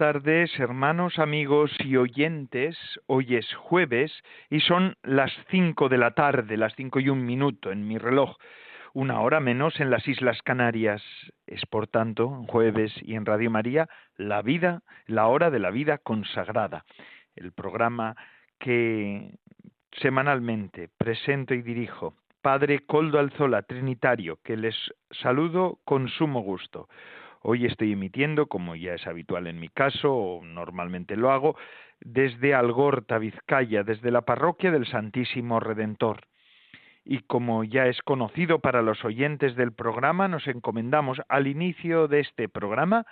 Tardes, hermanos, amigos y oyentes. Hoy es jueves y son las cinco de la tarde, las cinco y un minuto en mi reloj, una hora menos en las Islas Canarias. Es por tanto, jueves y en Radio María, la vida, la hora de la vida consagrada, el programa que semanalmente presento y dirijo. Padre Coldo Alzola, Trinitario, que les saludo con sumo gusto. Hoy estoy emitiendo, como ya es habitual en mi caso, o normalmente lo hago, desde Algorta, Vizcaya, desde la parroquia del Santísimo Redentor. Y como ya es conocido para los oyentes del programa, nos encomendamos al inicio de este programa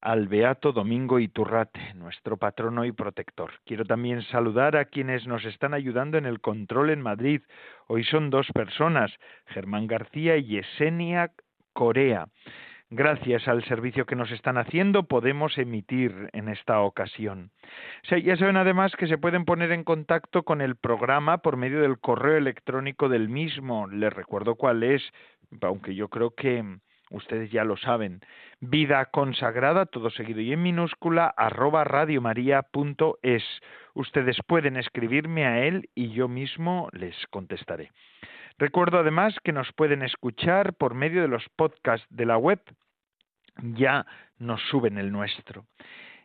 al Beato Domingo Iturrate, nuestro patrono y protector. Quiero también saludar a quienes nos están ayudando en el control en Madrid. Hoy son dos personas, Germán García y Yesenia Corea gracias al servicio que nos están haciendo, podemos emitir en esta ocasión. ya saben además que se pueden poner en contacto con el programa por medio del correo electrónico del mismo. Les recuerdo cuál es, aunque yo creo que ustedes ya lo saben. Vida consagrada, todo seguido y en minúscula, arroba radiomaria.es. Ustedes pueden escribirme a él y yo mismo les contestaré. Recuerdo además que nos pueden escuchar por medio de los podcasts de la web. Ya nos suben el nuestro.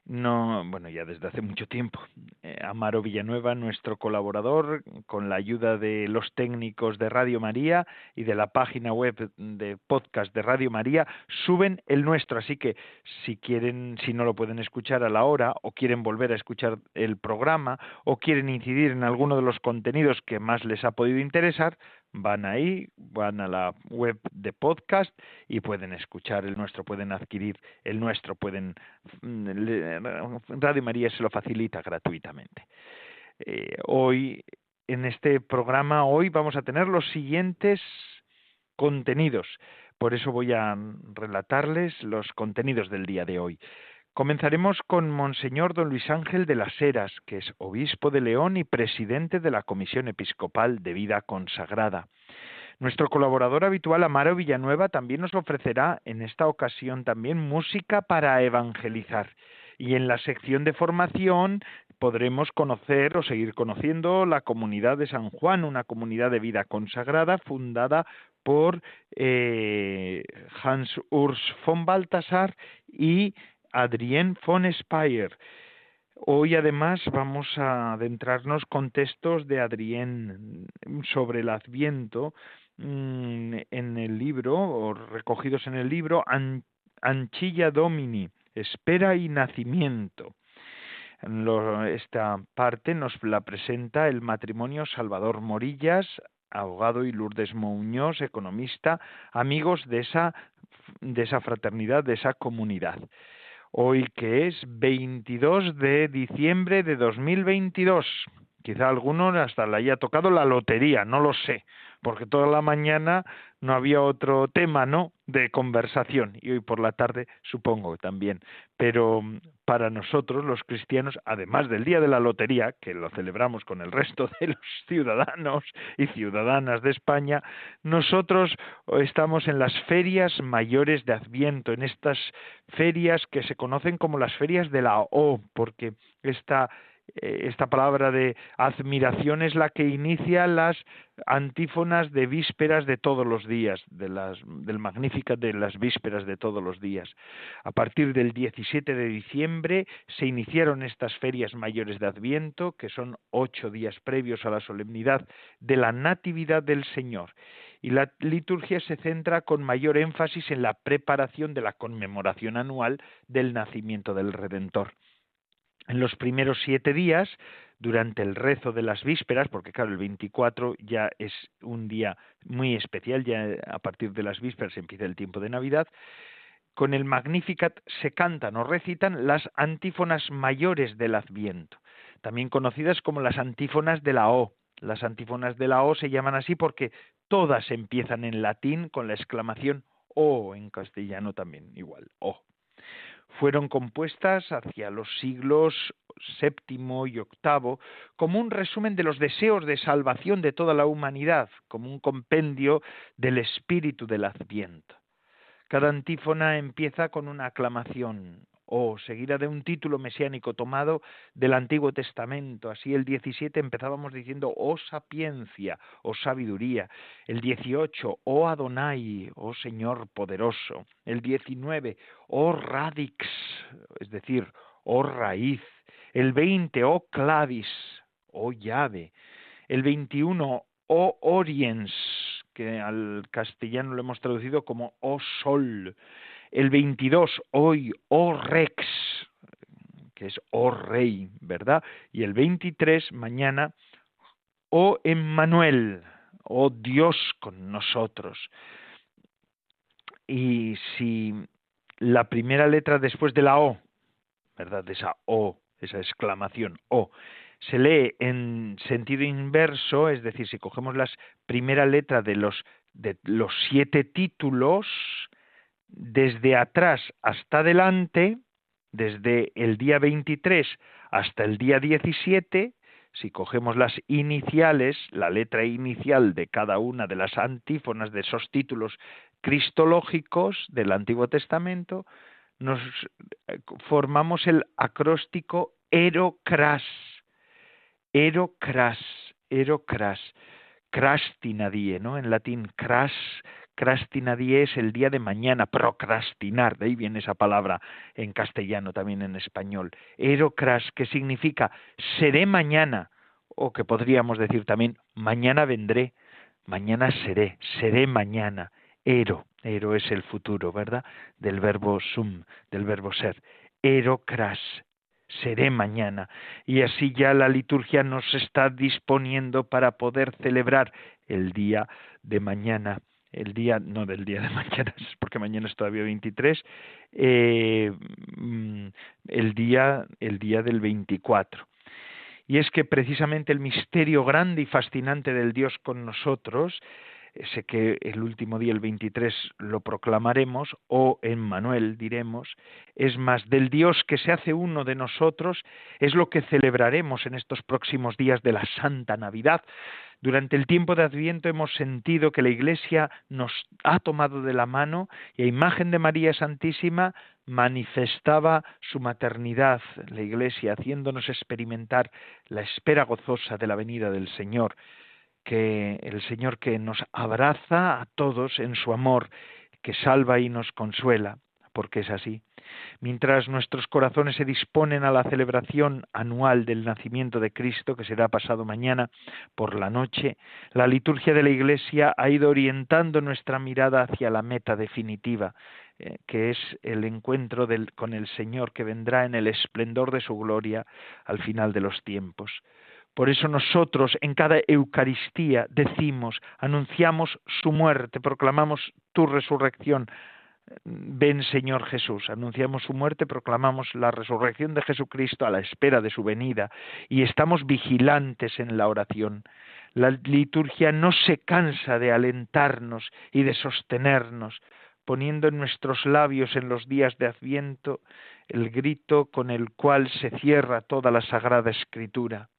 No, bueno, ya desde hace mucho tiempo. Eh, Amaro Villanueva, nuestro colaborador, con la ayuda de los técnicos de Radio María y de la página web de podcast de Radio María, suben el nuestro. Así que si quieren, si no lo pueden escuchar a la hora, o quieren volver a escuchar el programa, o quieren incidir en alguno de los contenidos que más les ha podido interesar, van ahí, van a la web de podcast y pueden escuchar el nuestro, pueden adquirir el nuestro, pueden mm, Radio María se lo facilita gratuitamente. Eh, hoy en este programa hoy vamos a tener los siguientes contenidos. Por eso voy a relatarles los contenidos del día de hoy. Comenzaremos con Monseñor don Luis Ángel de las Heras, que es obispo de León y presidente de la Comisión Episcopal de Vida Consagrada. Nuestro colaborador habitual, Amaro Villanueva, también nos ofrecerá en esta ocasión también música para evangelizar. Y en la sección de formación podremos conocer o seguir conociendo la comunidad de San Juan, una comunidad de vida consagrada fundada por eh, Hans Urs von Balthasar y Adrien von Speyer. Hoy además vamos a adentrarnos con textos de Adrien sobre el Adviento mm, en el libro, o recogidos en el libro Anchilla Domini, Espera y Nacimiento. esta parte nos la presenta el matrimonio Salvador Morillas, abogado, y Lourdes Muñoz, economista, amigos de esa, de esa fraternidad, de esa comunidad hoy que es 22 de diciembre de 2022. Quizá alguno hasta le haya tocado la lotería, no lo sé, porque toda la mañana no había otro tema, ¿no? De conversación y hoy por la tarde supongo también. Pero para nosotros los cristianos, además del día de la lotería, que lo celebramos con el resto de los ciudadanos y ciudadanas de España, nosotros estamos en las ferias mayores de Adviento, en estas ferias que se conocen como las ferias de la O, porque esta esta palabra de admiración es la que inicia las antífonas de vísperas de todos los días, del Magnífica de las vísperas de todos los días. A partir del 17 de diciembre se iniciaron estas ferias mayores de Adviento, que son ocho días previos a la solemnidad de la Natividad del Señor. Y la liturgia se centra con mayor énfasis en la preparación de la conmemoración anual del nacimiento del Redentor en los primeros siete días, durante el rezo de las vísperas, porque claro, el 24 ya es un día muy especial, ya a partir de las vísperas empieza el tiempo de Navidad, con el Magnificat se cantan o recitan las antífonas mayores del Adviento, también conocidas como las antífonas de la O, Las antífonas de la O se llaman así porque todas empiezan en latín con la exclamación O, en castellano también igual, O. Fueron compuestas hacia los siglos séptimo y octavo como un resumen de los deseos de salvación de toda la humanidad, como un compendio del espíritu del Adviento. Cada antífona empieza con una aclamación o seguida de un título mesiánico tomado del Antiguo Testamento. Así el 17 empezábamos diciendo oh sapiencia, oh sabiduría. El 18, oh Adonai, oh Señor poderoso. El 19, oh radix, es decir, oh raíz. El 20, oh clavis, oh llave. El 21, oh oriens, que al castellano lo hemos traducido como oh sol el 22 hoy, oh Rex, que es oh Rey, ¿verdad? Y el 23 mañana, oh Emmanuel, oh Dios con nosotros. Y si la primera letra después de la O, ¿verdad? De esa O, esa exclamación O, se lee en sentido inverso, es decir, si cogemos la primera letra de los, de los siete títulos, desde atrás hasta adelante, desde el día 23 hasta el día 17, si cogemos las iniciales, la letra inicial de cada una de las antífonas de esos títulos cristológicos del Antiguo Testamento, nos eh, formamos el acróstico erocras, erocras, erocras, crastinadie, ¿no? En latín cras, Crastinadie es el día de mañana, procrastinar, de ahí viene esa palabra en castellano, también en español. Erocras, que significa seré mañana, o que podríamos decir también mañana vendré, mañana seré, seré mañana. Ero, ero es el futuro, ¿verdad? Del verbo sum, del verbo ser. Erocras, seré mañana. Y así ya la liturgia nos está disponiendo para poder celebrar el día de mañana el día, no del día de mañana, porque mañana es todavía 23, eh, mm, el, día, el día del 24. Y es que precisamente el misterio grande y fascinante del Dios con nosotros, sé que el último día, el 23, lo proclamaremos, o en Manuel diremos, es más, del Dios que se hace uno de nosotros, es lo que celebraremos en estos próximos días de la Santa Navidad, durante el tiempo de Adviento hemos sentido que la Iglesia nos ha tomado de la mano y a imagen de María Santísima manifestaba su maternidad, la Iglesia, haciéndonos experimentar la espera gozosa de la venida del Señor, que el Señor que nos abraza a todos en su amor, que salva y nos consuela, porque es así. Mientras nuestros corazones se disponen a la celebración anual del nacimiento de Cristo, que será pasado mañana por la noche, la liturgia de la Iglesia ha ido orientando nuestra mirada hacia la meta definitiva, eh, que es el encuentro con el Señor que vendrá en el esplendor de su gloria al final de los tiempos. Por eso nosotros en cada Eucaristía decimos, anunciamos su muerte, proclamamos tu resurrección, Ven Señor Jesús, anunciamos su muerte, proclamamos la resurrección de Jesucristo a la espera de su venida y estamos vigilantes en la oración. La liturgia no se cansa de alentarnos y de sostenernos, poniendo en nuestros labios en los días de Adviento el grito con el cual se cierra toda la Sagrada Escritura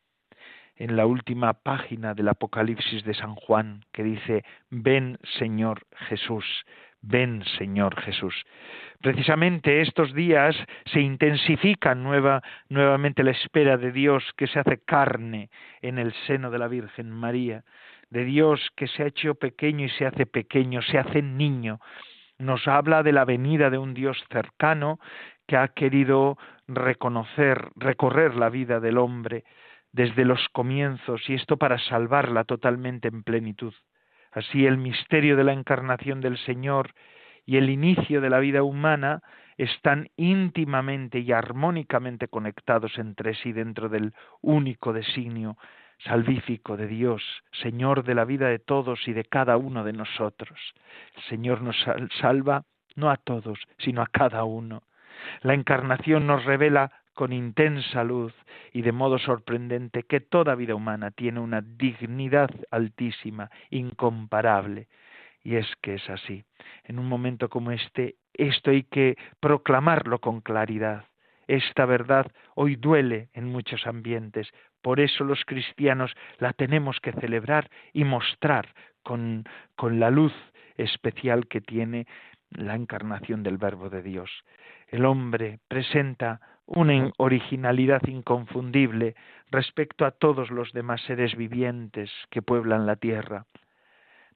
en la última página del Apocalipsis de San Juan, que dice, ven Señor Jesús, Ven, Señor Jesús. Precisamente estos días se intensifica nueva, nuevamente la espera de Dios que se hace carne en el seno de la Virgen María, de Dios que se ha hecho pequeño y se hace pequeño, se hace niño. Nos habla de la venida de un Dios cercano que ha querido reconocer, recorrer la vida del hombre desde los comienzos y esto para salvarla totalmente en plenitud. Así el misterio de la encarnación del Señor y el inicio de la vida humana están íntimamente y armónicamente conectados entre sí dentro del único designio salvífico de Dios, Señor de la vida de todos y de cada uno de nosotros. El Señor nos salva no a todos, sino a cada uno. La encarnación nos revela con intensa luz y de modo sorprendente que toda vida humana tiene una dignidad altísima, incomparable. Y es que es así. En un momento como este, esto hay que proclamarlo con claridad. Esta verdad hoy duele en muchos ambientes, por eso los cristianos la tenemos que celebrar y mostrar con, con la luz especial que tiene la encarnación del Verbo de Dios. El hombre presenta una originalidad inconfundible respecto a todos los demás seres vivientes que pueblan la tierra.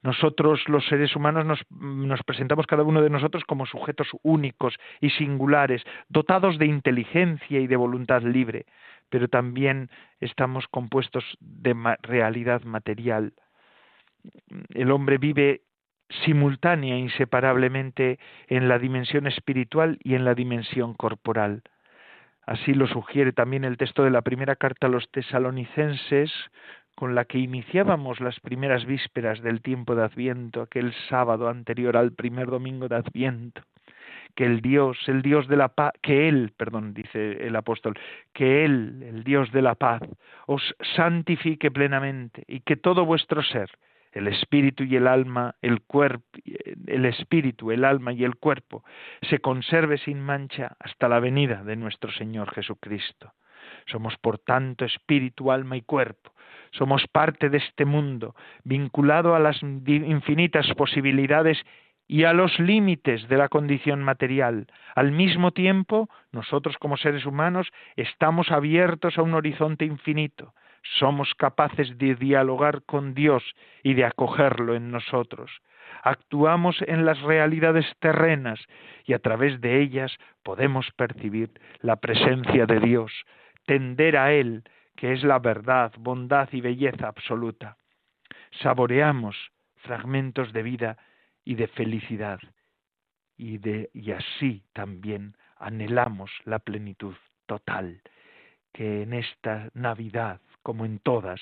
Nosotros, los seres humanos, nos, nos, presentamos cada uno de nosotros como sujetos únicos y singulares, dotados de inteligencia y de voluntad libre, pero también estamos compuestos de realidad material. El hombre vive simultánea inseparablemente en la dimensión espiritual y en la dimensión corporal. Así lo sugiere también el texto de la primera carta a los tesalonicenses, con la que iniciábamos las primeras vísperas del tiempo de Adviento, aquel sábado anterior al primer domingo de Adviento, que el Dios, el Dios de la paz, que Él, perdón, dice el apóstol, que Él, el Dios de la paz, os santifique plenamente y que todo vuestro ser, el espíritu y el alma, el cuerpo, el espíritu, el alma y el cuerpo, se conserve sin mancha hasta la venida de nuestro Señor Jesucristo. Somos por tanto espíritu, alma y cuerpo. Somos parte de este mundo, vinculado a las infinitas posibilidades y a los límites de la condición material. Al mismo tiempo, nosotros como seres humanos estamos abiertos a un horizonte infinito. Somos capaces de dialogar con Dios y de acogerlo en nosotros. Actuamos en las realidades terrenas y a través de ellas podemos percibir la presencia de Dios, tender a Él, que es la verdad, bondad y belleza absoluta. Saboreamos fragmentos de vida y de felicidad y, así también anhelamos la plenitud total que en esta Navidad, como en todas,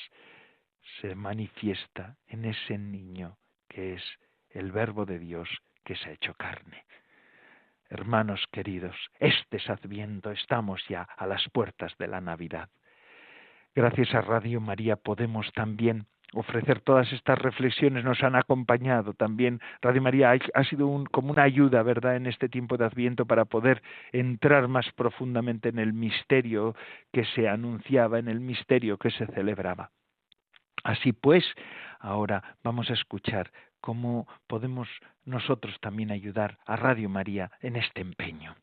se manifiesta en ese niño que es el Verbo de Dios que se ha hecho carne. Hermanos queridos, este es Adviento, estamos ya a las puertas de la Navidad. Gracias a Radio María podemos también ofrecer todas estas reflexiones, nos han acompañado también. Radio María ha, sido como una ayuda, ¿verdad?, en este tiempo de Adviento para poder entrar más profundamente en el misterio que se anunciaba, en el misterio que se celebraba. Así pues, ahora vamos a escuchar cómo podemos nosotros también ayudar a Radio María en este empeño.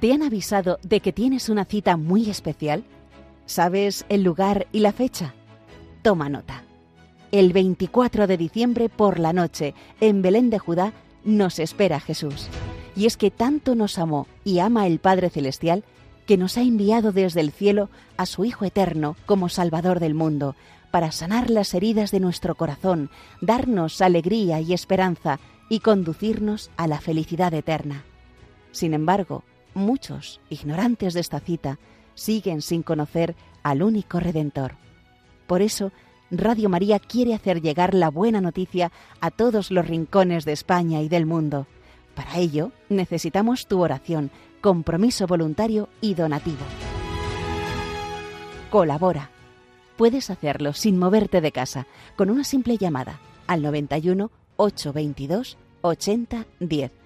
¿Te han avisado de que tienes una cita muy especial? ¿Sabes el lugar y la fecha? Toma nota. El 24 de diciembre por la noche, en Belén de Judá, nos espera Jesús. Y es que tanto nos amó y ama el Padre Celestial que nos ha enviado desde el cielo a su Hijo Eterno como Salvador del mundo, para sanar las heridas de nuestro corazón, darnos alegría y esperanza y conducirnos a la felicidad eterna. Sin embargo, muchos, ignorantes de esta cita, siguen sin conocer al único Redentor. Por eso, Radio María quiere hacer llegar la buena noticia a todos los rincones de España y del mundo. Para ello, necesitamos tu oración, compromiso voluntario y donativo. Colabora Puedes hacerlo sin moverte de casa, con una simple llamada al 91 822 8010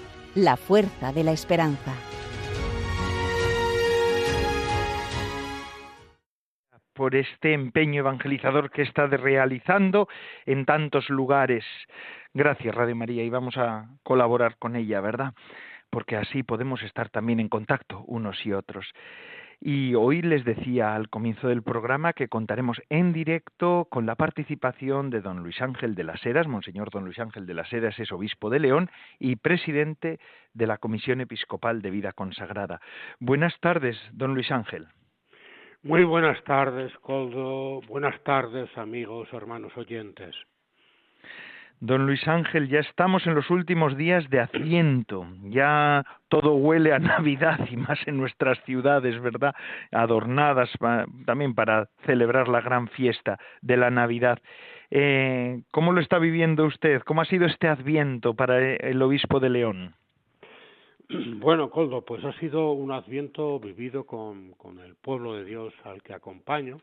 la fuerza de la esperanza. por este empeño evangelizador que está realizando en tantos lugares. Gracias, Radio María, y vamos a colaborar con ella, ¿verdad? Porque así podemos estar también en contacto unos y otros. Y hoy les decía al comienzo del programa que contaremos en directo con la participación de don Luis Ángel de las Heras. Monseñor don Luis Ángel de las Heras es obispo de León y presidente de la Comisión Episcopal de Vida Consagrada. Buenas tardes, don Luis Ángel. Muy buenas tardes, Coldo. Buenas tardes, amigos, hermanos oyentes. Don Luis Ángel, ya estamos en los últimos días de Adviento, ya todo huele a Navidad y más en nuestras ciudades, ¿verdad? Adornadas también para celebrar la gran fiesta de la Navidad. Eh, ¿Cómo lo está viviendo usted? ¿Cómo ha sido este Adviento para el obispo de León? Bueno, Coldo, pues ha sido un Adviento vivido con el pueblo de Dios al que acompaño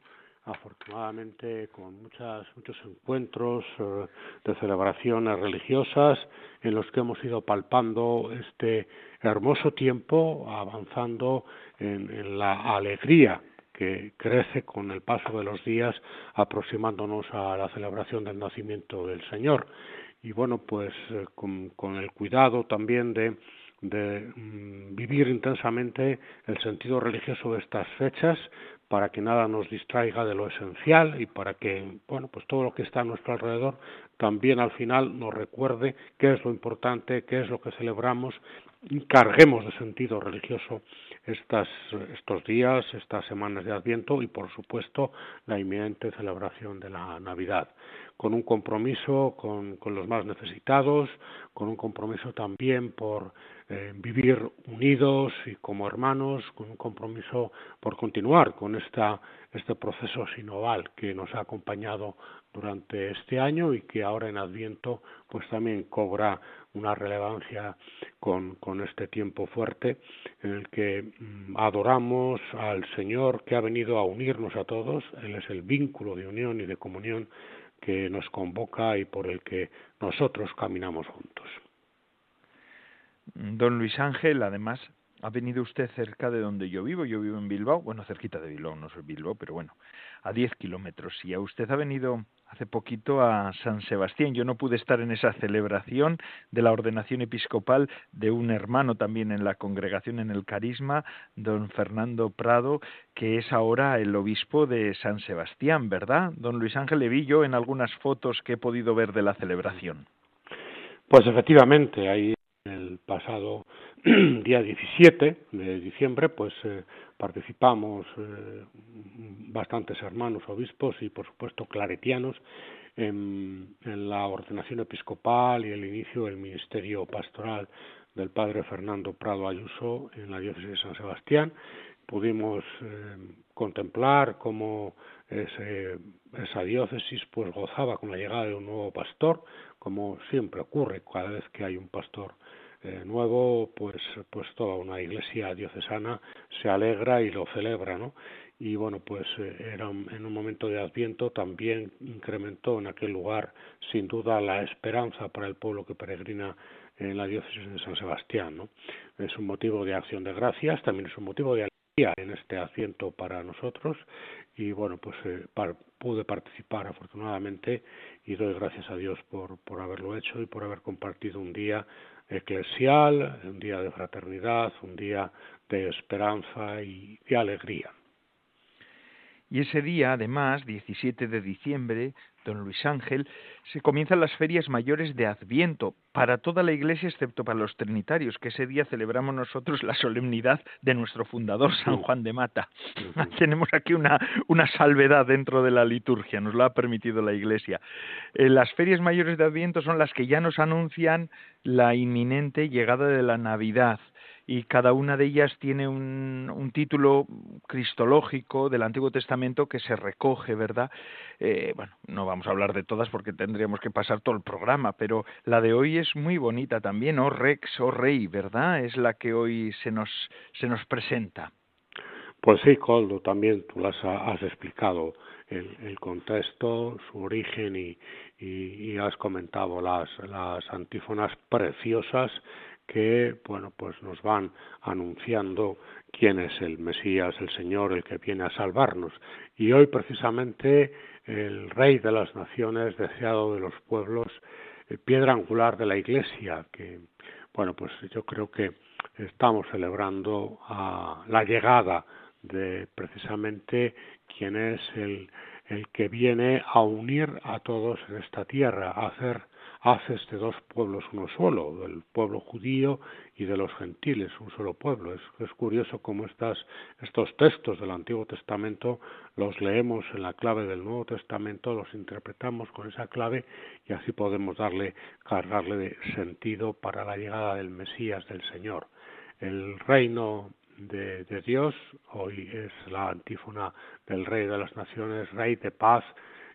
afortunadamente con muchas, muchos encuentros eh, de celebraciones religiosas en los que hemos ido palpando este hermoso tiempo avanzando en, la alegría que crece con el paso de los días aproximándonos a la celebración del nacimiento del Señor. Y bueno pues eh, con, con el cuidado también de de mm, vivir intensamente el sentido religioso de estas fechas para que nada nos distraiga de lo esencial y para que, bueno, pues todo lo que está a nuestro alrededor también al final nos recuerde qué es lo importante, qué es lo que celebramos y carguemos de sentido religioso estas, estos días, estas semanas de Adviento y, por supuesto, la inminente celebración de la Navidad con un compromiso con, con los más necesitados, con un compromiso también por eh, vivir unidos y como hermanos, con un compromiso por continuar con esta, este proceso sinoval que nos ha acompañado durante este año y que ahora en Adviento pues también cobra una relevancia con, con este tiempo fuerte en el que mm, adoramos al Señor que ha venido a unirnos a todos, Él es el vínculo de unión y de comunión que nos convoca y por el que nosotros caminamos juntos. Don Luis Ángel, además, ha venido usted cerca de donde yo vivo. Yo vivo en Bilbao, bueno, cerquita de Bilbao, no soy Bilbao, pero bueno, a 10 kilómetros. Y a usted ha venido hace poquito a San Sebastián. Yo no pude estar en esa celebración de la ordenación episcopal de un hermano también en la congregación en el Carisma, don Fernando Prado, que es ahora el obispo de San Sebastián, ¿verdad? Don Luis Ángel le vi yo en algunas fotos que he podido ver de la celebración. Pues efectivamente, ahí el pasado día 17 de diciembre, pues eh, participamos eh, bastantes hermanos obispos y por supuesto claretianos en, la ordenación episcopal y el inicio del ministerio pastoral del padre Fernando Prado Ayuso en la diócesis de San Sebastián. Pudimos eh, contemplar cómo ese, esa diócesis pues gozaba con la llegada de un nuevo pastor, como siempre ocurre cada vez que hay un pastor eh, nuevo, pues, pues toda una iglesia diocesana se alegra y lo celebra, ¿no? Y bueno, pues eh, era en un momento de Adviento también incrementó en aquel lugar, sin duda, la esperanza para el pueblo que peregrina en la diócesis de San Sebastián, ¿no? Es un motivo de acción de gracias, también es un motivo de alegría en este Adviento para nosotros y bueno, pues eh, pude participar afortunadamente y doy gracias a Dios por, por haberlo hecho y por haber compartido un día eclesial, un día de fraternidad, un día de esperanza y de alegría. Y ese día, además, 17 de diciembre, don Luis Ángel, se comienzan las ferias mayores de Adviento para toda la Iglesia excepto para los trinitarios, que ese día celebramos nosotros la solemnidad de nuestro fundador, San Juan de Mata. Tenemos aquí una, una salvedad dentro de la liturgia, nos lo ha permitido la Iglesia. Eh, las ferias mayores de Adviento son las que ya nos anuncian la inminente llegada de la Navidad y cada una de ellas tiene un, título cristológico del Antiguo Testamento que se recoge, ¿verdad? Eh, bueno, no vamos a hablar de todas porque tendríamos que pasar todo el programa, pero la de hoy es muy bonita también, oh Rex, oh Rey, ¿verdad? Es la que hoy se nos, se nos presenta. Pues sí, Coldo, también tú las has explicado el, el contexto, su origen y, y, y, has comentado las, las antífonas preciosas que bueno pues nos van anunciando quién es el Mesías, el Señor, el que viene a salvarnos. Y hoy precisamente el Rey de las Naciones, deseado de los pueblos, eh, piedra angular de la Iglesia, que bueno pues yo creo que estamos celebrando la llegada de precisamente quién es el, el que viene a unir a todos en esta tierra, a hacer haces de dos pueblos uno solo, del pueblo judío y de los gentiles, un solo pueblo. Es, es curioso cómo estas, estos textos del Antiguo Testamento los leemos en la clave del Nuevo Testamento, los interpretamos con esa clave y así podemos darle, cargarle de sentido para la llegada del Mesías, del Señor. El reino de, de Dios, hoy es la antífona del Rey de las Naciones, Rey de paz,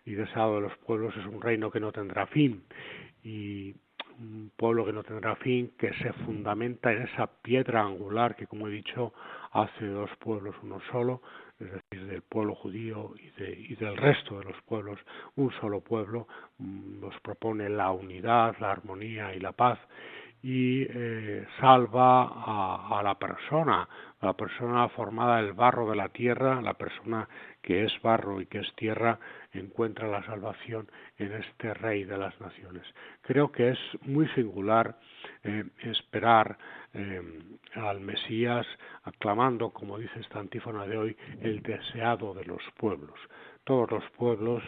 y deseado de los pueblos es un reino que no tendrá fin y un pueblo que no tendrá fin, que se fundamenta en esa piedra angular que, como he dicho, hace dos pueblos uno solo, es decir, del pueblo judío y, de, y del resto de los pueblos, un solo pueblo, mm, nos propone la unidad, la armonía y la paz y eh, salva a, a, la persona, la persona formada del barro de la tierra, la persona que es barro y que es tierra, encuentra la salvación en este Rey de las Naciones. Creo que es muy singular eh, esperar eh, al Mesías aclamando, como dice esta antífona de hoy, el deseado de los pueblos. Todos los pueblos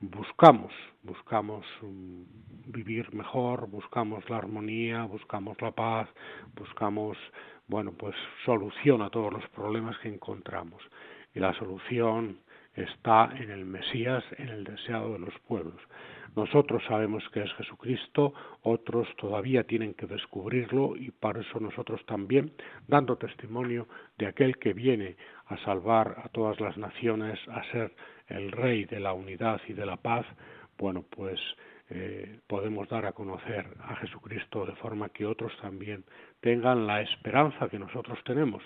buscamos, buscamos um, vivir mejor, buscamos la armonía, buscamos la paz, buscamos, bueno, pues solución a todos los problemas que encontramos. Y la solución está en el Mesías, en el deseado de los pueblos. Nosotros sabemos que es Jesucristo, otros todavía tienen que descubrirlo y para eso nosotros también, dando testimonio de aquel que viene a salvar a todas las naciones, a ser el Rey de la unidad y de la paz, bueno, pues eh, podemos dar a conocer a Jesucristo de forma que otros también tengan la esperanza que nosotros tenemos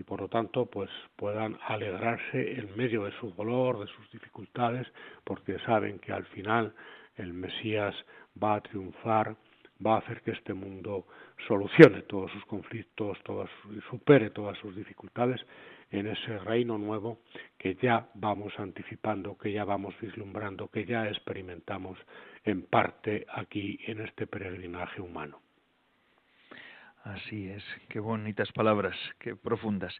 y por lo tanto pues puedan alegrarse en medio de su dolor, de sus dificultades, porque saben que al final el Mesías va a triunfar, va a hacer que este mundo solucione todos sus conflictos, todas, supere todas sus dificultades en ese reino nuevo que ya vamos anticipando, que ya vamos vislumbrando, que ya experimentamos en parte aquí en este peregrinaje humano. Así es, qué bonitas palabras, qué profundas.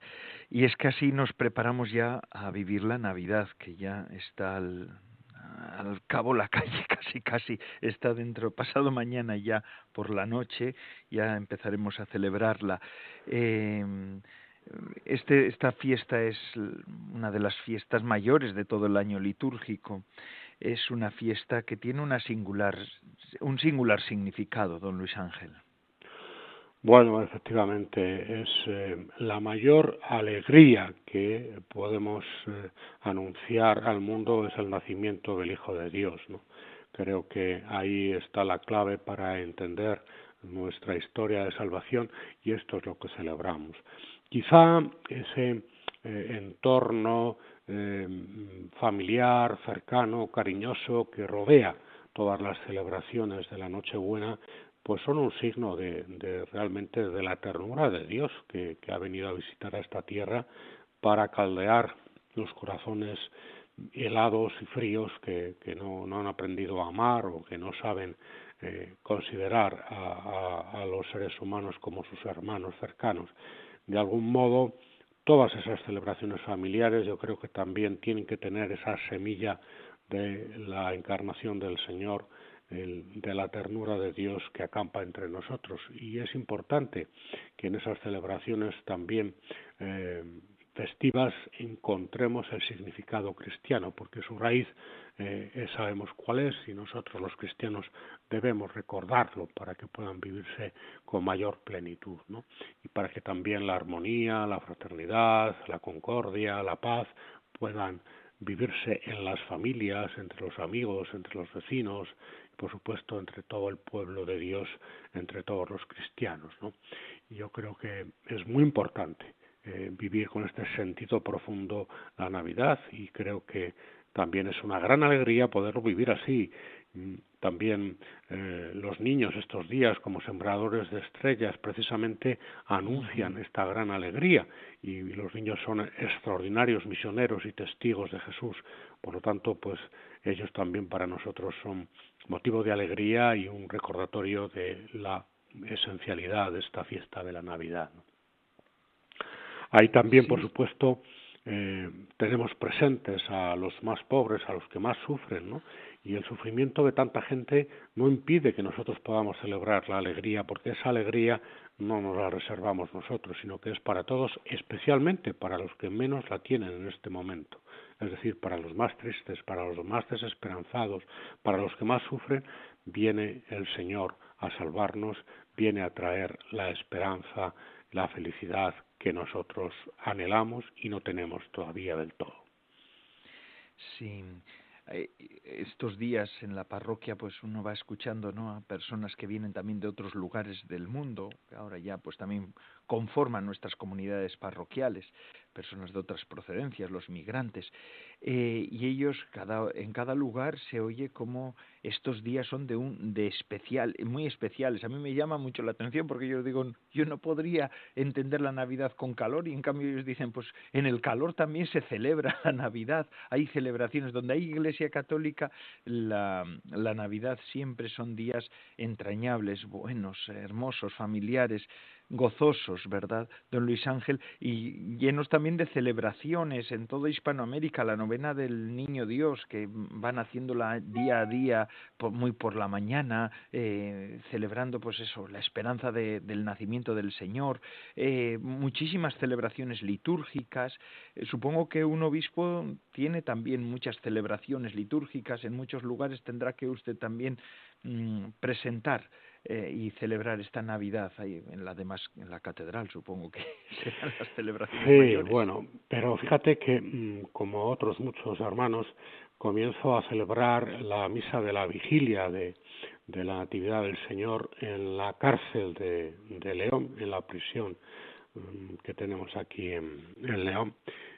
Y es que así nos preparamos ya a vivir la Navidad, que ya está al, cabo la calle, casi, casi está dentro. Pasado mañana ya por la noche ya empezaremos a celebrarla. Eh, este, esta fiesta es una de las fiestas mayores de todo el año litúrgico. Es una fiesta que tiene una singular, un singular significado, don Luis Ángel. Bueno, efectivamente, es eh, la mayor alegría que podemos eh, anunciar al mundo es el nacimiento del Hijo de Dios. ¿no? Creo que ahí está la clave para entender nuestra historia de salvación y esto es lo que celebramos. Quizá ese eh, entorno familiar, cercano, cariñoso que rodea todas las celebraciones de la Nochebuena pues son un signo de, de realmente de la ternura de Dios que, que, ha venido a visitar a esta tierra para caldear los corazones helados y fríos que, que no, no, han aprendido a amar o que no saben eh, considerar a, a, a los seres humanos como sus hermanos cercanos. De algún modo, todas esas celebraciones familiares yo creo que también tienen que tener esa semilla de la encarnación del Señor de la ternura de Dios que acampa entre nosotros. Y es importante que en esas celebraciones también eh, festivas encontremos el significado cristiano, porque su raíz eh, sabemos cuál es y nosotros los cristianos debemos recordarlo para que puedan vivirse con mayor plenitud, ¿no? Y para que también la armonía, la fraternidad, la concordia, la paz puedan vivirse en las familias, entre los amigos, entre los vecinos, por supuesto, entre todo el pueblo de Dios, entre todos los cristianos. ¿no? Y yo creo que es muy importante eh, vivir con este sentido profundo la Navidad y creo que también es una gran alegría poderlo vivir así. Mm, también eh, los niños estos días como sembradores de estrellas precisamente anuncian esta gran alegría y los niños son extraordinarios misioneros y testigos de Jesús. Por lo tanto, pues ellos también para nosotros son motivo de alegría y un recordatorio de la esencialidad de esta fiesta de la Navidad. Hay también, por supuesto, eh, tenemos presentes a los más pobres, a los que más sufren, ¿no? Y el sufrimiento de tanta gente no impide que nosotros podamos celebrar la alegría, porque esa alegría no nos la reservamos nosotros, sino que es para todos, especialmente para los que menos la tienen en este momento. Es decir, para los más tristes, para los más desesperanzados, para los que más sufren, viene el Señor a salvarnos, viene a traer la esperanza, la felicidad que nosotros anhelamos y no tenemos todavía del todo. Sí, estos días en la parroquia pues uno va escuchando ¿no? a personas que vienen también de otros lugares del mundo ahora ya pues también conforman nuestras comunidades parroquiales personas de otras procedencias, los migrantes, eh, y ellos cada, en cada lugar se oye como estos días son de un de especial, muy especiales. A mí me llama mucho la atención porque yo digo, yo no podría entender la Navidad con calor y en cambio ellos dicen, pues en el calor también se celebra la Navidad. Hay celebraciones donde hay Iglesia Católica, la, la Navidad siempre son días entrañables, buenos, hermosos, familiares gozosos, ¿verdad, don Luis Ángel? Y llenos también de celebraciones en toda Hispanoamérica, la novena del Niño Dios, que van haciéndola día a día, muy por la mañana, eh, celebrando pues eso, la esperanza del nacimiento del Señor, eh, muchísimas celebraciones litúrgicas. Eh, supongo que un obispo tiene también muchas celebraciones litúrgicas, en muchos lugares tendrá que usted también mm, presentar eh, y celebrar esta Navidad ahí en la demás en la catedral supongo que serán las celebraciones sí bueno pero fíjate que mm, como otros muchos hermanos comienzo a celebrar la misa de la vigilia de, de la Natividad del Señor en la cárcel de, de León en la prisión mm, que tenemos aquí en, en León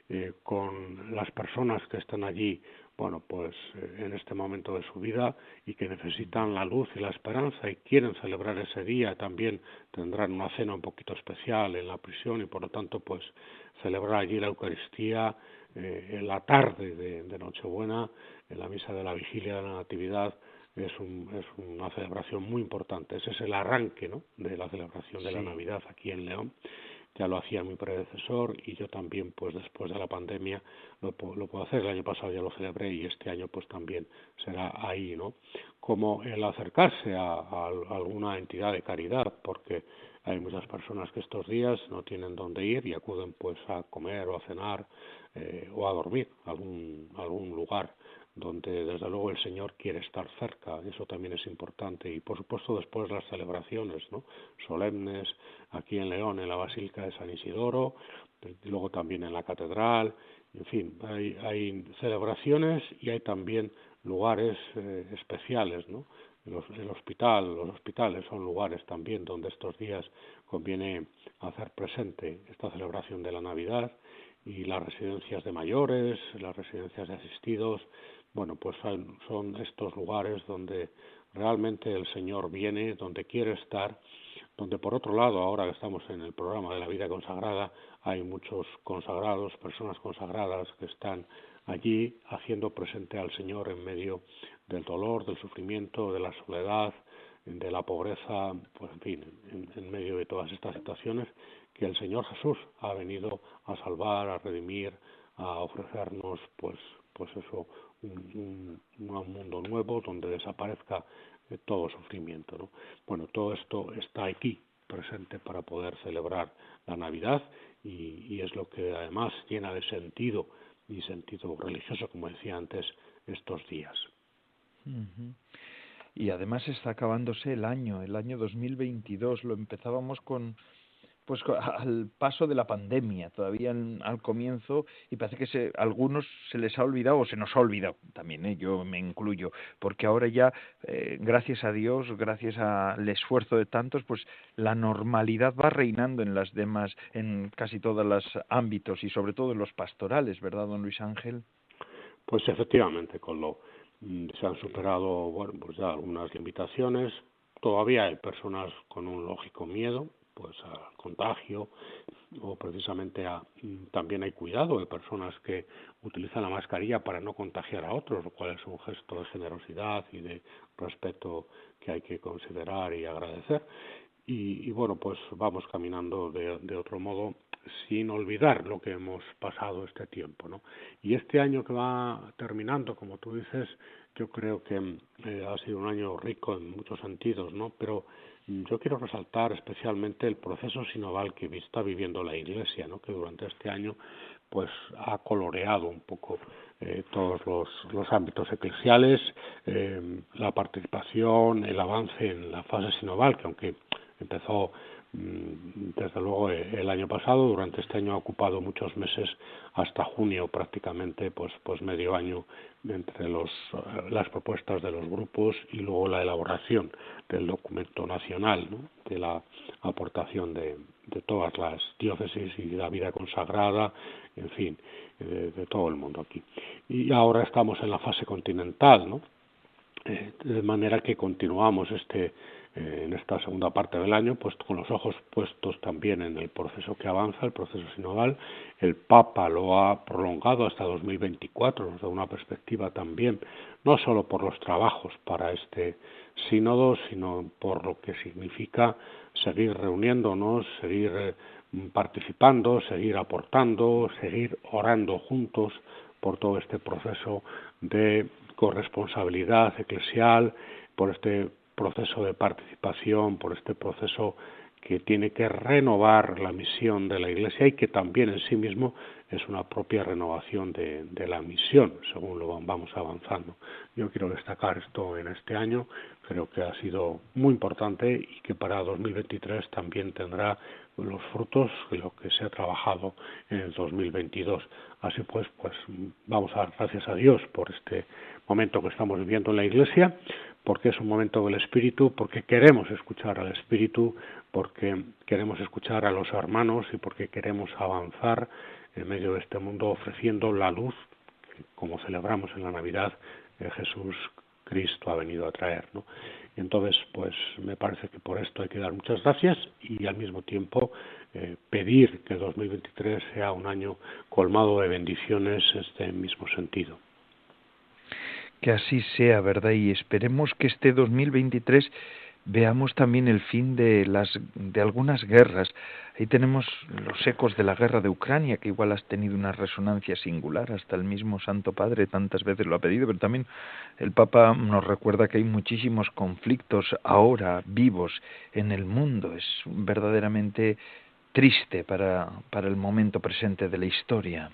eh, con las personas que están allí bueno, pues eh, en este momento de su vida y que necesitan la luz y la esperanza y quieren celebrar ese día, también tendrán una cena un poquito especial en la prisión y por lo tanto pues celebrar allí la Eucaristía eh, en la tarde de, Nochebuena, en la misa de la vigilia de la Natividad, es, un, es una celebración muy importante. Ese es el arranque ¿no? de la celebración de la Navidad aquí en León ya lo hacía mi predecesor y yo también pues después de la pandemia lo, lo puedo hacer. El año pasado ya lo celebré y este año pues también será ahí no como el acercarse a, alguna entidad de caridad porque hay muchas personas que estos días no tienen dónde ir y acuden pues a comer o a cenar eh, o a dormir a algún, algún lugar donde desde luego el Señor quiere estar cerca, eso también es importante, y por supuesto después las celebraciones ¿no? solemnes, aquí en León, en la Basílica de San Isidoro, y luego también en la Catedral, en fin, hay, hay celebraciones y hay también lugares eh, especiales, ¿no? el hospital, los hospitales son lugares también donde estos días conviene hacer presente esta celebración de la Navidad y las residencias de mayores, las residencias de asistidos, bueno, pues son, estos lugares donde realmente el Señor viene, donde quiere estar, donde por otro lado, ahora que estamos en el programa de la vida consagrada, hay muchos consagrados, personas consagradas que están allí haciendo presente al Señor en medio del dolor, del sufrimiento, de la soledad, de la pobreza, pues en fin, en, medio de todas estas situaciones que el Señor Jesús ha venido a salvar, a redimir, a ofrecernos, pues, pues eso, un, mundo nuevo donde desaparezca eh, todo sufrimiento. ¿no? Bueno, todo esto está aquí presente para poder celebrar la Navidad y, y, es lo que además llena de sentido y sentido religioso, como decía antes, estos días. Y además está acabándose el año, el año 2022. Lo empezábamos con pues al paso de la pandemia, todavía al, comienzo, y parece que se, a algunos se les ha olvidado o se nos ha olvidado también, ¿eh? yo me incluyo, porque ahora ya, eh, gracias a Dios, gracias al esfuerzo de tantos, pues la normalidad va reinando en las demás, en casi todos los ámbitos y sobre todo en los pastorales, ¿verdad, don Luis Ángel? Pues efectivamente, con lo mm, se han superado, bueno, pues ya algunas limitaciones. Todavía hay personas con un lógico miedo, pues al contagio o precisamente a, mm, también hay cuidado de personas que utilizan la mascarilla para no contagiar a otros, lo cual es un gesto de generosidad y de respeto que hay que considerar y agradecer. Y, bueno, pues vamos caminando de, de otro modo sin olvidar lo que hemos pasado este tiempo, ¿no? Y este año que va terminando, como tú dices, yo creo que eh, ha sido un año rico en muchos sentidos, ¿no? Pero yo quiero resaltar especialmente el proceso sinoval que está viviendo la Iglesia, ¿no? Que durante este año pues ha coloreado un poco eh, todos los, los, ámbitos eclesiales, eh, la participación, el avance en la fase sinoval, que aunque empezó Mm, desde luego eh, el año pasado durante este año ha ocupado muchos meses hasta junio prácticamente pues pues medio año entre los eh, las propuestas de los grupos y luego la elaboración del documento nacional ¿no? de la aportación de, de todas las diócesis y de la vida consagrada en fin de, de todo el mundo aquí y ahora estamos en la fase continental no eh, de manera que continuamos este eh, en esta segunda parte del año, pues con los ojos puestos también en el proceso que avanza, el proceso sinodal. El Papa lo ha prolongado hasta 2024, nos da una perspectiva también, no solo por los trabajos para este sínodo, sino por lo que significa seguir reuniéndonos, seguir eh, participando, seguir aportando, seguir orando juntos por todo este proceso de corresponsabilidad eclesial, por este proceso de participación, por este proceso que tiene que renovar la misión de la Iglesia y que también en sí mismo es una propia renovación de, la misión, según lo vamos avanzando. Yo quiero destacar esto en este año, creo que ha sido muy importante y que para 2023 también tendrá los frutos de lo que se ha trabajado en el 2022. Así pues, pues vamos a dar gracias a Dios por este momento que estamos viviendo en la Iglesia, porque es un momento del Espíritu, porque queremos escuchar al Espíritu, porque queremos escuchar a los hermanos y porque queremos avanzar en medio de este mundo ofreciendo la luz, como celebramos en la Navidad, que Jesús Cristo ha venido a traer. entonces, pues me parece que por esto hay que dar muchas gracias y al mismo tiempo eh, pedir que 2023 sea un año colmado de bendiciones en este mismo sentido. Que así sea, ¿verdad? Y esperemos que este 2023 veamos también el fin de las de algunas guerras. Ahí tenemos los ecos de la guerra de Ucrania, que igual has tenido una resonancia singular, hasta el mismo Santo Padre tantas veces lo ha pedido, pero también el Papa nos recuerda que hay muchísimos conflictos ahora vivos en el mundo. Es verdaderamente triste para, para el momento presente de la historia.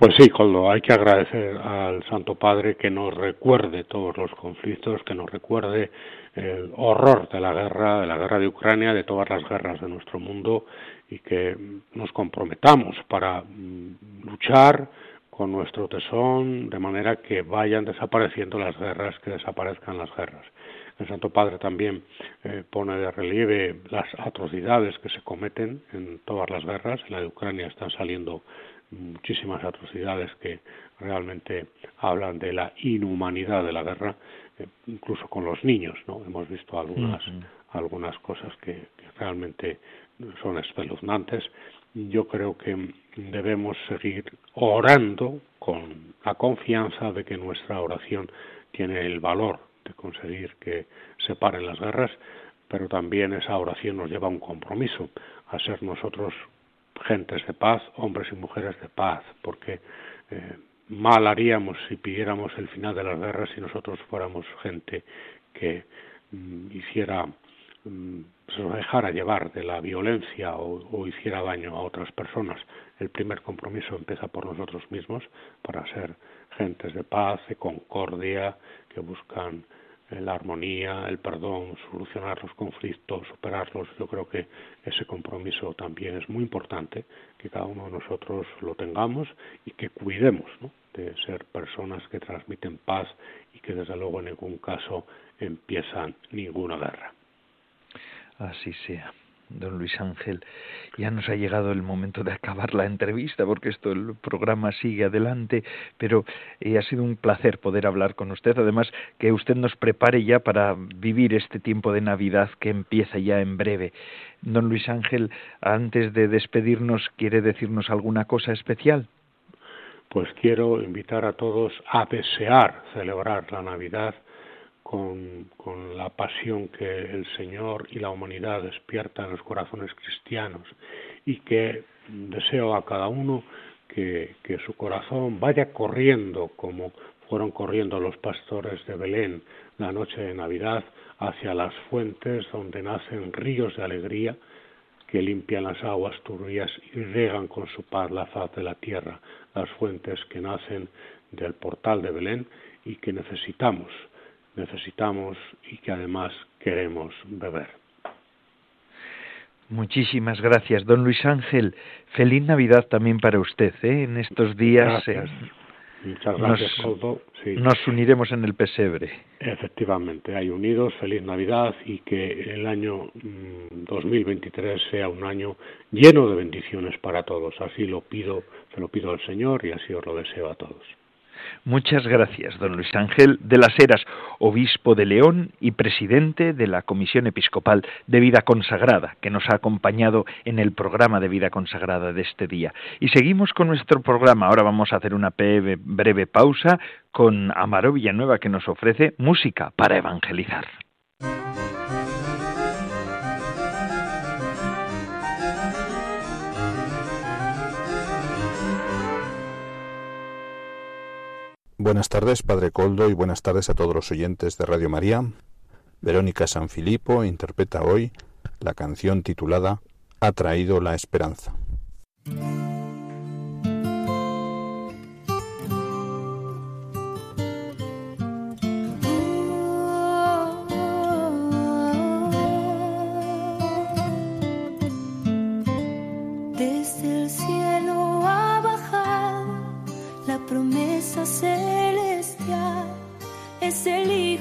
Pues sí, Coldo, hay que agradecer al Santo Padre que nos recuerde todos los conflictos, que nos recuerde el horror de la guerra, de la guerra de Ucrania, de todas las guerras de nuestro mundo y que nos comprometamos para mm, luchar con nuestro tesón de manera que vayan desapareciendo las guerras, que desaparezcan las guerras. El Santo Padre también eh, pone de relieve las atrocidades que se cometen en todas las guerras. En la de Ucrania están saliendo muchísimas atrocidades que realmente hablan de la inhumanidad de la guerra, eh, incluso con los niños, ¿no? Hemos visto algunas, algunas cosas que, realmente son espeluznantes. Yo creo que debemos seguir orando con la confianza de que nuestra oración tiene el valor de conseguir que se paren las guerras, pero también esa oración nos lleva a un compromiso, a ser nosotros gentes de paz, hombres y mujeres de paz, porque eh, mal haríamos si pidiéramos el final de las guerras si nosotros fuéramos gente que mm, hiciera mm, se dejara llevar de la violencia o, hiciera daño a otras personas. El primer compromiso empieza por nosotros mismos para ser gentes de paz, de concordia, que buscan la armonía, el perdón, solucionar los conflictos, superarlos. Yo creo que ese compromiso también es muy importante, que cada uno de nosotros lo tengamos y que cuidemos de ser personas que transmiten paz y que desde luego en ningún caso empiezan ninguna guerra. Así sea don Luis Ángel. Ya nos ha llegado el momento de acabar la entrevista porque esto el programa sigue adelante, pero eh, ha sido un placer poder hablar con usted. Además, que usted nos prepare ya para vivir este tiempo de Navidad que empieza ya en breve. Don Luis Ángel, antes de despedirnos, ¿quiere decirnos alguna cosa especial? Pues quiero invitar a todos a desear celebrar la Navidad con, la pasión que el Señor y la humanidad despierta en los corazones cristianos y que deseo a cada uno que, que su corazón vaya corriendo como fueron corriendo los pastores de Belén la noche de Navidad hacia las fuentes donde nacen ríos de alegría que limpian las aguas turbias y regan con su paz la faz de la tierra, las fuentes que nacen del portal de Belén y que necesitamos, necesitamos y que además queremos beber. Muchísimas gracias, don Luis Ángel. Feliz Navidad también para usted ¿eh? en estos días. Gracias. Muchas gracias, nos, Nos uniremos en el pesebre. Efectivamente, hay unidos, feliz Navidad y que el año 2023 mm, sea un año lleno de bendiciones para todos. Así lo pido, se lo pido al Señor y así os lo deseo a todos. Muchas gracias, don Luis Ángel de las Heras, obispo de León y presidente de la Comisión Episcopal de Vida Consagrada, que nos ha acompañado en el programa de Vida Consagrada de este día. Y seguimos con nuestro programa. Ahora vamos a hacer una breve, pausa con Amaro Villanueva, que nos ofrece música para evangelizar. Buenas tardes, Padre Coldo, y buenas tardes a todos los oyentes de Radio María. Verónica Sanfilippo interpreta hoy la canción titulada Ha traído la esperanza. Bueno,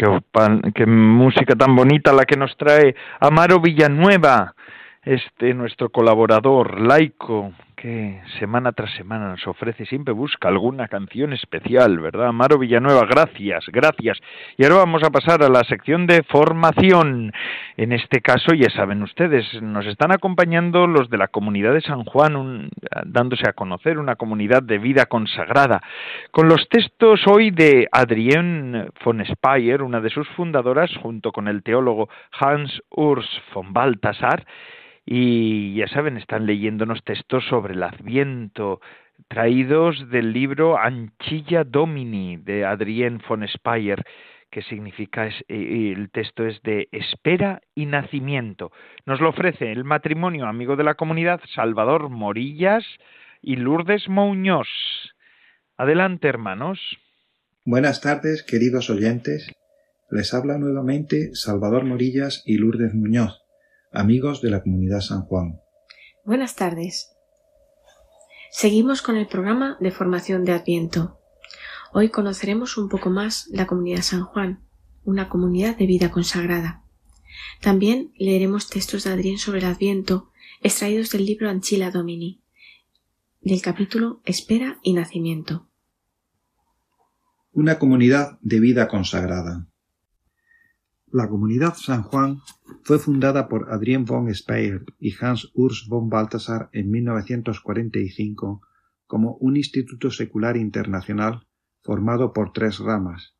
qué, qué música tan bonita la que nos trae Amaro Villanueva este nuestro colaborador laico que semana tras semana nos ofrece, siempre busca alguna canción especial, ¿verdad? Amaro Villanueva, gracias, gracias. Y ahora vamos a pasar a la sección de formación. En este caso, ya saben ustedes, nos están acompañando los de la comunidad de San Juan, dándose a conocer una comunidad de vida consagrada, con los textos hoy de Adrienne von Speyer, una de sus fundadoras, junto con el teólogo Hans Urs von Balthasar, y ya saben, están leyéndonos textos sobre el Adviento, traídos del libro Anchilla Domini de Adrien von Speyer, que significa, eh, el texto es de espera y nacimiento. Nos lo ofrece el matrimonio amigo de la comunidad Salvador Morillas y Lourdes Muñoz. Adelante, hermanos. Buenas tardes, queridos oyentes. Les habla nuevamente Salvador Morillas y Lourdes Muñoz amigos de la comunidad San Juan. Buenas tardes. Seguimos con el programa de formación de Adviento. Hoy conoceremos un poco más la comunidad San Juan, una comunidad de vida consagrada. También leeremos textos de Adrián sobre el Adviento, extraídos del libro Anchila Domini, del capítulo Espera y Nacimiento. Una comunidad de vida consagrada. La comunidad San Juan fue fundada por Adrien von Speyer y Hans Urs von Balthasar en 1945 como un instituto secular internacional formado por tres ramas,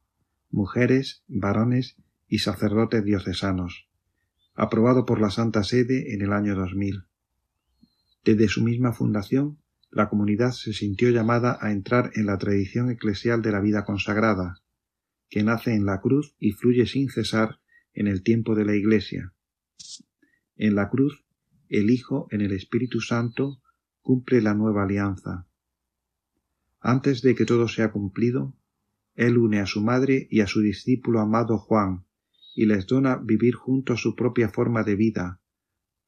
mujeres, varones y sacerdotes diocesanos, aprobado por la Santa Sede en el año 2000. Desde su misma fundación, la comunidad se sintió llamada a entrar en la tradición eclesial de la vida consagrada, que nace en la cruz y fluye sin cesar en el tiempo de la Iglesia. En la cruz, el Hijo en el Espíritu Santo cumple la nueva alianza. Antes de que todo sea cumplido, Él une a su madre y a su discípulo amado Juan, y les dona vivir junto a su propia forma de vida,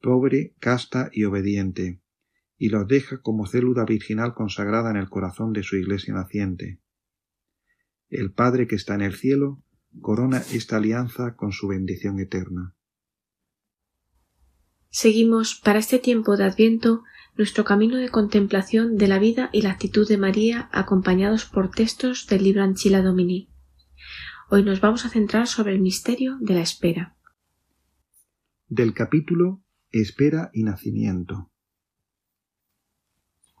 pobre, casta y obediente, y los deja como célula virginal consagrada en el corazón de su iglesia naciente. El Padre que está en el cielo corona esta alianza con su bendición eterna. Seguimos para este tiempo de Adviento nuestro camino de contemplación de la vida y la actitud de María acompañados por textos del libro Anchila Domini. Hoy nos vamos a centrar sobre el misterio de la espera. Del capítulo Espera y Nacimiento.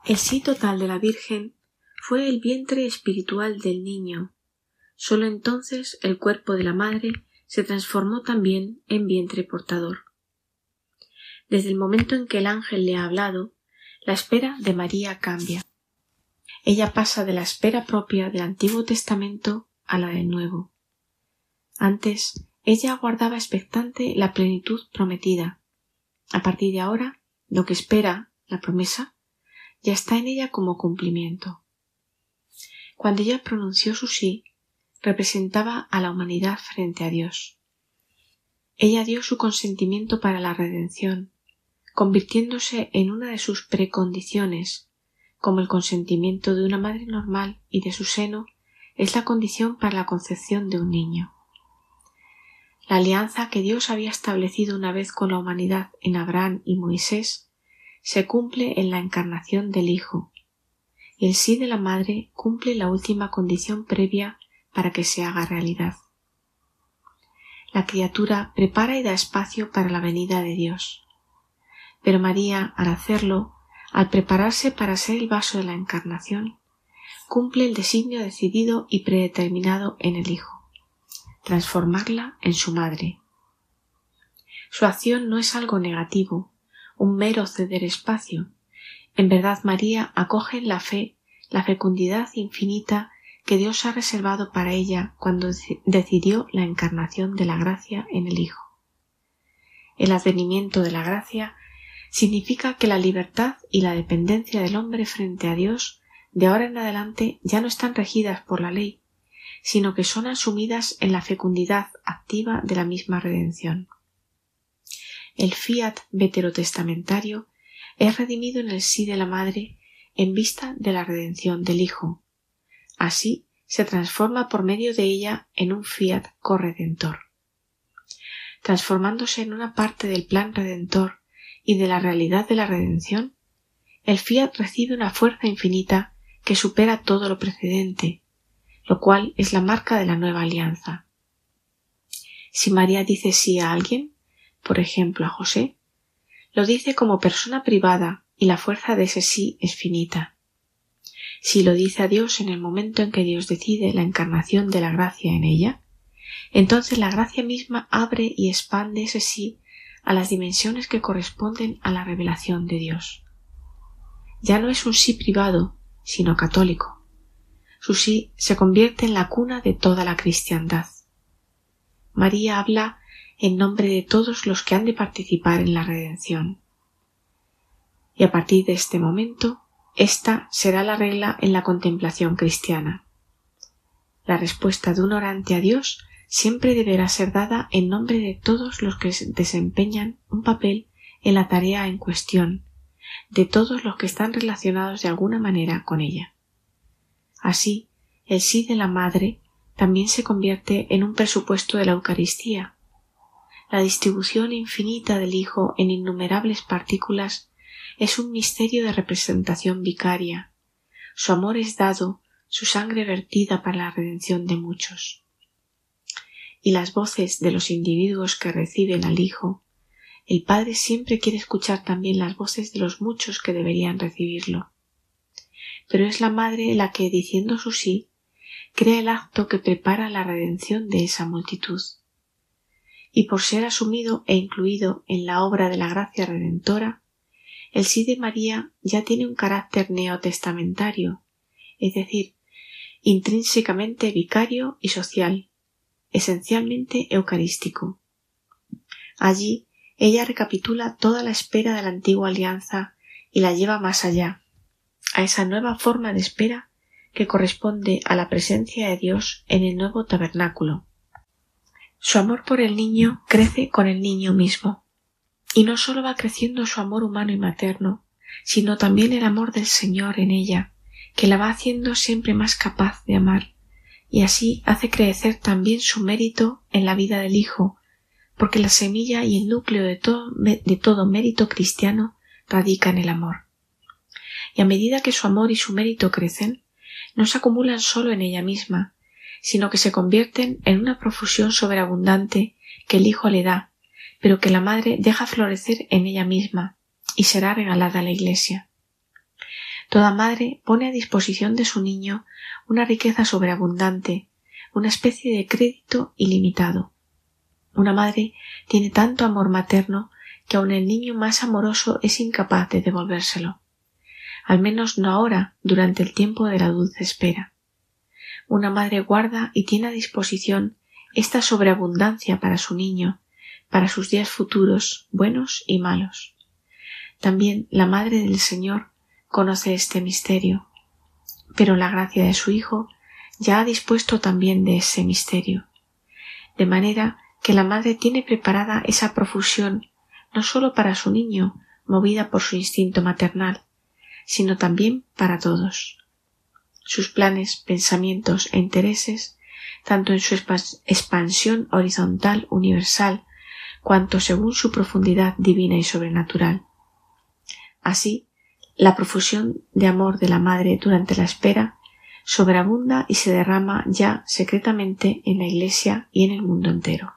El sí total de la Virgen fue el vientre espiritual del niño, Sólo entonces el cuerpo de la madre se transformó también en vientre portador. Desde el momento en que el ángel le ha hablado, la espera de María cambia. Ella pasa de la espera propia del Antiguo Testamento a la del Nuevo. Antes, ella aguardaba expectante la plenitud prometida. A partir de ahora, lo que espera, la promesa, ya está en ella como cumplimiento. Cuando ella pronunció su sí, representaba a la humanidad frente a Dios. Ella dio su consentimiento para la redención, convirtiéndose en una de sus precondiciones, como el consentimiento de una madre normal y de su seno es la condición para la concepción de un niño. La alianza que Dios había establecido una vez con la humanidad en Abraham y Moisés se cumple en la encarnación del Hijo. El sí de la madre cumple la última condición previa para que se haga realidad. La criatura prepara y da espacio para la venida de Dios. Pero María, al hacerlo, al prepararse para ser el vaso de la encarnación, cumple el designio decidido y predeterminado en el Hijo, transformarla en su madre. Su acción no es algo negativo, un mero ceder espacio. En verdad María acoge en la fe la fecundidad infinita que Dios ha reservado para ella cuando decidió la encarnación de la gracia en el Hijo. El advenimiento de la gracia significa que la libertad y la dependencia del hombre frente a Dios de ahora en adelante ya no están regidas por la ley, sino que son asumidas en la fecundidad activa de la misma redención. El fiat veterotestamentario es redimido en el sí de la madre en vista de la redención del Hijo, Así se transforma por medio de ella en un fiat corredentor. Transformándose en una parte del plan redentor y de la realidad de la redención, el fiat recibe una fuerza infinita que supera todo lo precedente, lo cual es la marca de la nueva alianza. Si María dice sí a alguien, por ejemplo a José, lo dice como persona privada y la fuerza de ese sí es finita. Si lo dice a Dios en el momento en que Dios decide la encarnación de la gracia en ella, entonces la gracia misma abre y expande ese sí a las dimensiones que corresponden a la revelación de Dios. Ya no es un sí privado, sino católico. Su sí se convierte en la cuna de toda la cristiandad. María habla en nombre de todos los que han de participar en la redención. Y a partir de este momento, esta será la regla en la contemplación cristiana. La respuesta de un orante a Dios siempre deberá ser dada en nombre de todos los que desempeñan un papel en la tarea en cuestión, de todos los que están relacionados de alguna manera con ella. Así, el sí de la madre también se convierte en un presupuesto de la Eucaristía. La distribución infinita del Hijo en innumerables partículas es un misterio de representación vicaria. Su amor es dado, su sangre vertida para la redención de muchos y las voces de los individuos que reciben al Hijo, el Padre siempre quiere escuchar también las voces de los muchos que deberían recibirlo. Pero es la Madre la que, diciendo su sí, crea el acto que prepara la redención de esa multitud. Y por ser asumido e incluido en la obra de la gracia redentora, el sí de María ya tiene un carácter neotestamentario, es decir, intrínsecamente vicario y social, esencialmente eucarístico. Allí ella recapitula toda la espera de la antigua alianza y la lleva más allá, a esa nueva forma de espera que corresponde a la presencia de Dios en el nuevo tabernáculo. Su amor por el niño crece con el niño mismo, y no sólo va creciendo su amor humano y materno, sino también el amor del Señor en ella, que la va haciendo siempre más capaz de amar y así hace crecer también su mérito en la vida del Hijo, porque la semilla y el núcleo de todo, de todo mérito cristiano radica en el amor. Y a medida que su amor y su mérito crecen, no se acumulan solo en ella misma, sino que se convierten en una profusión sobreabundante que el Hijo le da, pero que la Madre deja florecer en ella misma, y será regalada a la Iglesia. Toda madre pone a disposición de su niño una riqueza sobreabundante, una especie de crédito ilimitado. Una madre tiene tanto amor materno que aun el niño más amoroso es incapaz de devolvérselo. Al menos no ahora, durante el tiempo de la dulce espera. Una madre guarda y tiene a disposición esta sobreabundancia para su niño, para sus días futuros, buenos y malos. También la Madre del Señor conoce este misterio, pero la gracia de su Hijo ya ha dispuesto también de ese misterio, de manera que la madre tiene preparada esa profusión no sólo para su niño, movida por su instinto maternal, sino también para todos. Sus planes, pensamientos e intereses, tanto en su expansión horizontal universal, cuanto según su profundidad divina y sobrenatural. Así, la profusión de amor de la madre durante la espera sobreabunda y se derrama ya secretamente en la Iglesia y en el mundo entero.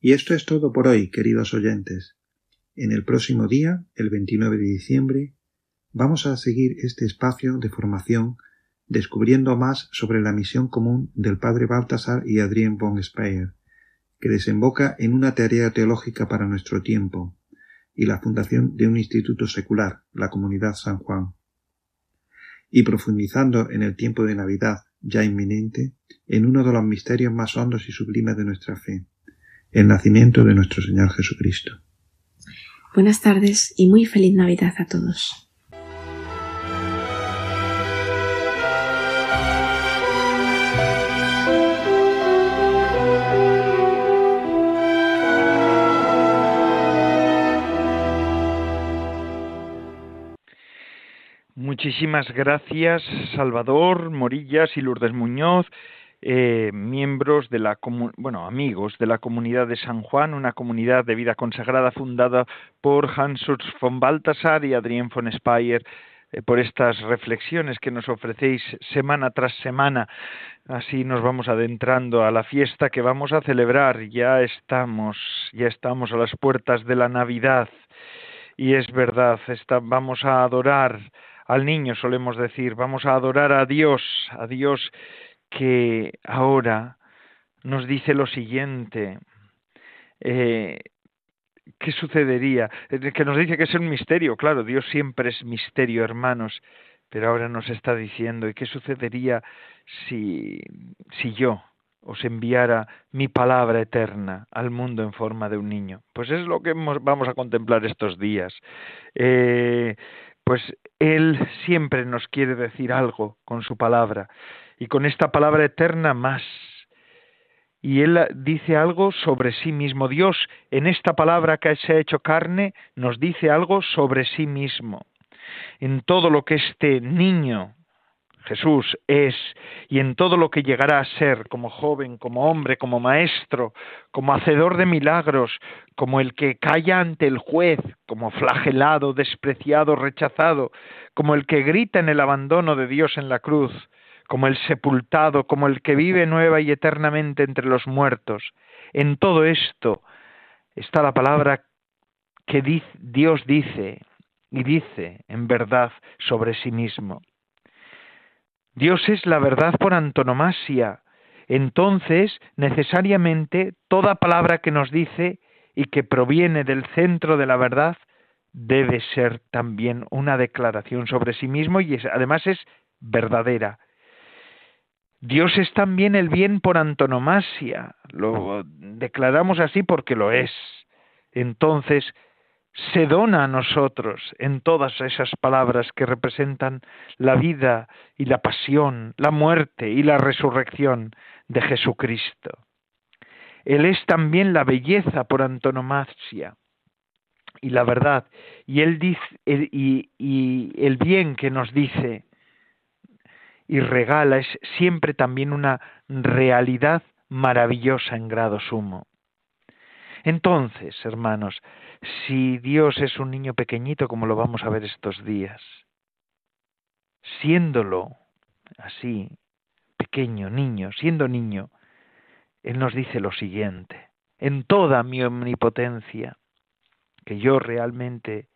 Y esto es todo por hoy, queridos oyentes. En el próximo día, el 29 de diciembre, vamos a seguir este espacio de formación descubriendo más sobre la misión común del padre Baltasar y Adrien von Speyer, que desemboca en una tarea teológica para nuestro tiempo, y la fundación de un instituto secular, la Comunidad San Juan. Y profundizando en el tiempo de Navidad ya inminente, en uno de los misterios más hondos y sublimes de nuestra fe, el nacimiento de nuestro Señor Jesucristo. Buenas tardes y muy feliz Navidad a todos. Muchísimas gracias, Salvador, Morillas y Lourdes Muñoz, eh, miembros de la bueno amigos de la comunidad de San Juan, una comunidad de vida consagrada fundada por Hans Urs von Balthasar y Adrien von Speyer eh, por estas reflexiones que nos ofrecéis semana tras semana. Así nos vamos adentrando a la fiesta que vamos a celebrar. Ya estamos, ya estamos a las puertas de la Navidad. Y es verdad, vamos a adorar al niño, solemos decir, vamos a adorar a Dios, a Dios que ahora nos dice lo siguiente. Eh, ¿qué sucedería? Que nos dice que es un misterio, claro, Dios siempre es misterio, hermanos, pero ahora nos está diciendo, ¿y qué sucedería si, si yo os enviara mi palabra eterna al mundo en forma de un niño? Pues es lo que vamos a contemplar estos días. Eh, pues Él siempre nos quiere decir algo con su palabra, y con esta palabra eterna más y él dice algo sobre sí mismo. Dios en esta palabra que se ha hecho carne nos dice algo sobre sí mismo. En todo lo que este niño Jesús es y en todo lo que llegará a ser como joven, como hombre, como maestro, como hacedor de milagros, como el que calla ante el juez, como flagelado, despreciado, rechazado, como el que grita en el abandono de Dios en la cruz, como el sepultado, como el que vive nueva y eternamente entre los muertos. En todo esto está la palabra que Dios dice y dice en verdad sobre sí mismo. Dios es la verdad por antonomasia. Entonces, necesariamente, toda palabra que nos dice y que proviene del centro de la verdad debe ser también una declaración sobre sí mismo y además es verdadera, Dios es también el bien por antonomasia. Lo declaramos así porque lo es. Entonces, se dona a nosotros en todas esas palabras que representan la vida y la pasión, la muerte y la resurrección de Jesucristo. Él es también la belleza por antonomasia y la verdad, y él el bien que nos dice y regala es siempre también una realidad maravillosa en grado sumo. Entonces, hermanos, si Dios es un niño pequeñito como lo vamos a ver estos días, siéndolo así, pequeño, niño, siendo niño, Él nos dice lo siguiente, en toda mi omnipotencia, que yo realmente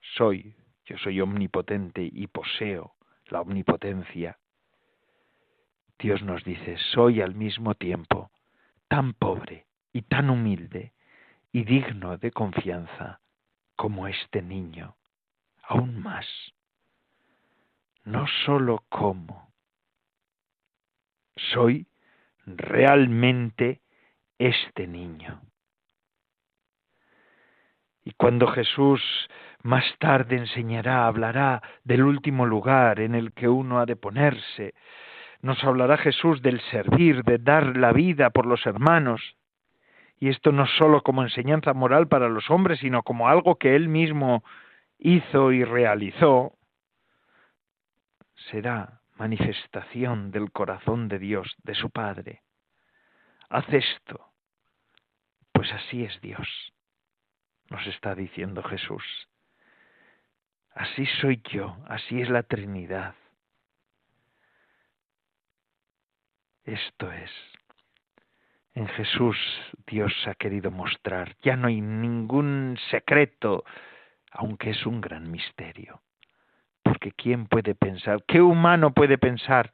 soy, yo soy omnipotente y poseo la omnipotencia. Dios nos dice, soy al mismo tiempo tan pobre y tan humilde y digno de confianza como este niño, aún más. No sólo como, soy realmente este niño. Y cuando Jesús más tarde enseñará, hablará del último lugar en el que uno ha de ponerse. Nos hablará Jesús del servir, de dar la vida por los hermanos. Y esto no sólo como enseñanza moral para los hombres, sino como algo que Él mismo hizo y realizó, será manifestación del corazón de Dios, de su Padre. Haz esto, pues así es Dios, nos está diciendo Jesús. Así soy yo, así es la Trinidad. Esto es. En Jesús Dios ha querido mostrar. Ya no hay ningún secreto, aunque es un gran misterio. Porque ¿quién puede pensar? ¿Qué humano puede pensar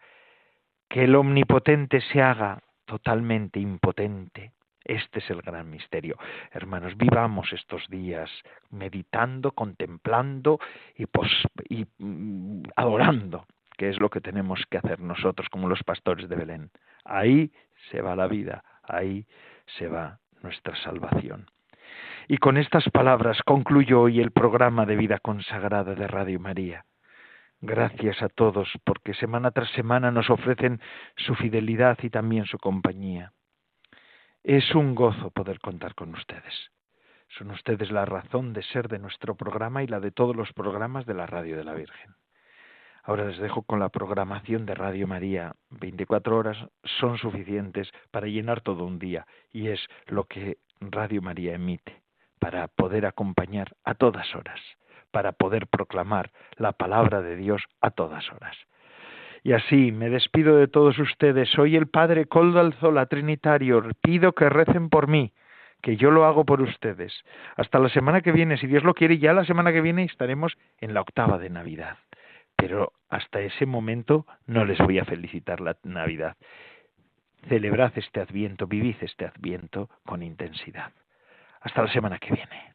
que el omnipotente se haga totalmente impotente? Este es el gran misterio. Hermanos, vivamos estos días meditando, contemplando y, y mm, adorando, que es lo que tenemos que hacer nosotros como los pastores de Belén. Ahí se va la vida, ahí se va nuestra salvación. Y con estas palabras concluyo hoy el programa de vida consagrada de Radio María. Gracias a todos porque semana tras semana nos ofrecen su fidelidad y también su compañía. Es un gozo poder contar con ustedes. Son ustedes la razón de ser de nuestro programa y la de todos los programas de la Radio de la Virgen. Ahora les dejo con la programación de Radio María 24 horas son suficientes para llenar todo un día y es lo que Radio María emite para poder acompañar a todas horas, para poder proclamar la palabra de Dios a todas horas. Y así me despido de todos ustedes. Soy el Padre Coldo Alzola Trinitario. Pido que recen por mí, que yo lo hago por ustedes. Hasta la semana que viene, si Dios lo quiere, ya la semana que viene estaremos en la octava de Navidad. Pero hasta ese momento no les voy a felicitar la Navidad. Celebrad este adviento, vivid este adviento con intensidad. Hasta la semana que viene.